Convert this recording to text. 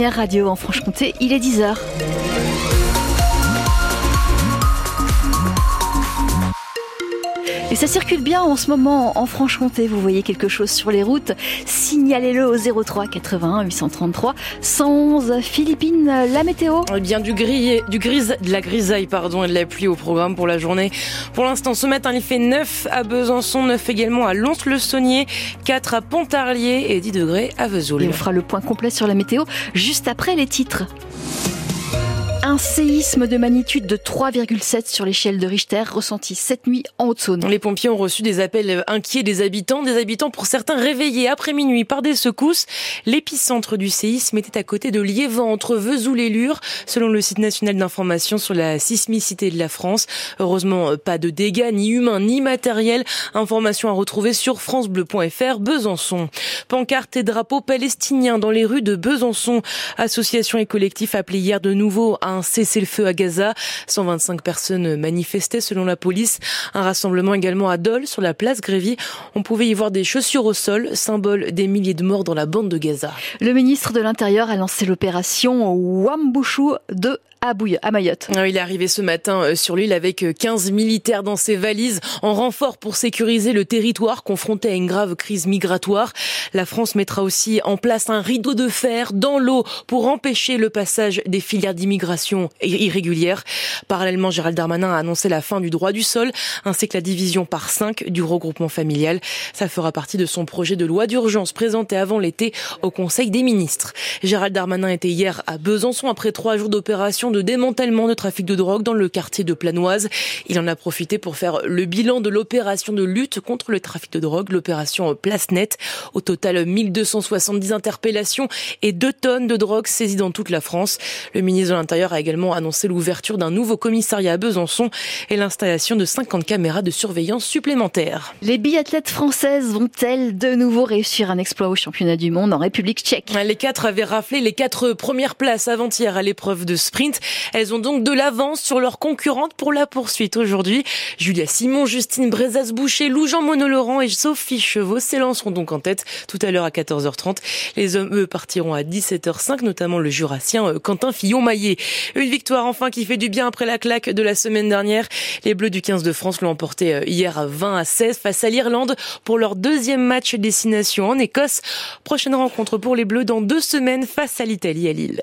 Radio en Franche-Comté, il est 10h. Et ça circule bien en ce moment en Franche-Comté. Vous voyez quelque chose sur les routes Signalez-le au 03 81 833 111. Philippine, la météo Eh bien, du gris, du gris, de la grisaille, pardon, et de la pluie au programme pour la journée. Pour l'instant, ce matin, il fait 9 à Besançon, 9 également à Lons-le-Saunier, 4 à Pontarlier et 10 degrés à Vesoul. Et on fera le point complet sur la météo juste après les titres. Un séisme de magnitude de 3,7 sur l'échelle de Richter ressenti cette nuit en Haute-Saône. Les pompiers ont reçu des appels inquiets des habitants, des habitants pour certains réveillés après minuit par des secousses. L'épicentre du séisme était à côté de Liévent, entre Vesoul et Lure, selon le site national d'information sur la sismicité de la France. Heureusement, pas de dégâts, ni humains, ni matériels. Information à retrouver sur francebleu.fr Besançon. Pancartes et drapeaux palestiniens dans les rues de Besançon. Association et collectif appelé hier de nouveau à un cessez-le-feu à Gaza. 125 personnes manifestaient selon la police. Un rassemblement également à Dole, sur la place Grévy. On pouvait y voir des chaussures au sol, symbole des milliers de morts dans la bande de Gaza. Le ministre de l'Intérieur a lancé l'opération Wambushu de à Bouille, à Mayotte. Ah il est arrivé ce matin euh, sur l'île avec 15 euh, militaires dans ses valises en renfort pour sécuriser le territoire confronté à une grave crise migratoire. La France mettra aussi en place un rideau de fer dans l'eau pour empêcher le passage des filières d'immigration irrégulière. Parallèlement, Gérald Darmanin a annoncé la fin du droit du sol ainsi que la division par 5 du regroupement familial. Ça fera partie de son projet de loi d'urgence présenté avant l'été au Conseil des ministres. Gérald Darmanin était hier à Besançon après trois jours d'opération de démantèlement de trafic de drogue dans le quartier de Planoise. Il en a profité pour faire le bilan de l'opération de lutte contre le trafic de drogue, l'opération Place Net. Au total, 1270 interpellations et 2 tonnes de drogue saisies dans toute la France. Le ministre de l'Intérieur a également annoncé l'ouverture d'un nouveau commissariat à Besançon et l'installation de 50 caméras de surveillance supplémentaires. Les biathlètes françaises vont-elles de nouveau réussir un exploit au championnat du monde en République tchèque? Les quatre avaient raflé les quatre premières places avant-hier à l'épreuve de sprint. Elles ont donc de l'avance sur leurs concurrentes pour la poursuite aujourd'hui. Julia Simon, Justine Brezas-Boucher, Lou-Jean Monolaurent et Sophie Chevaux s'élanceront donc en tête tout à l'heure à 14h30. Les hommes, eux, partiront à 17h05, notamment le jurassien euh, Quentin Fillon-Maillet. Une victoire enfin qui fait du bien après la claque de la semaine dernière. Les Bleus du 15 de France l'ont emporté euh, hier à 20 à 16 face à l'Irlande pour leur deuxième match destination en Écosse. Prochaine rencontre pour les Bleus dans deux semaines face à l'Italie à Lille.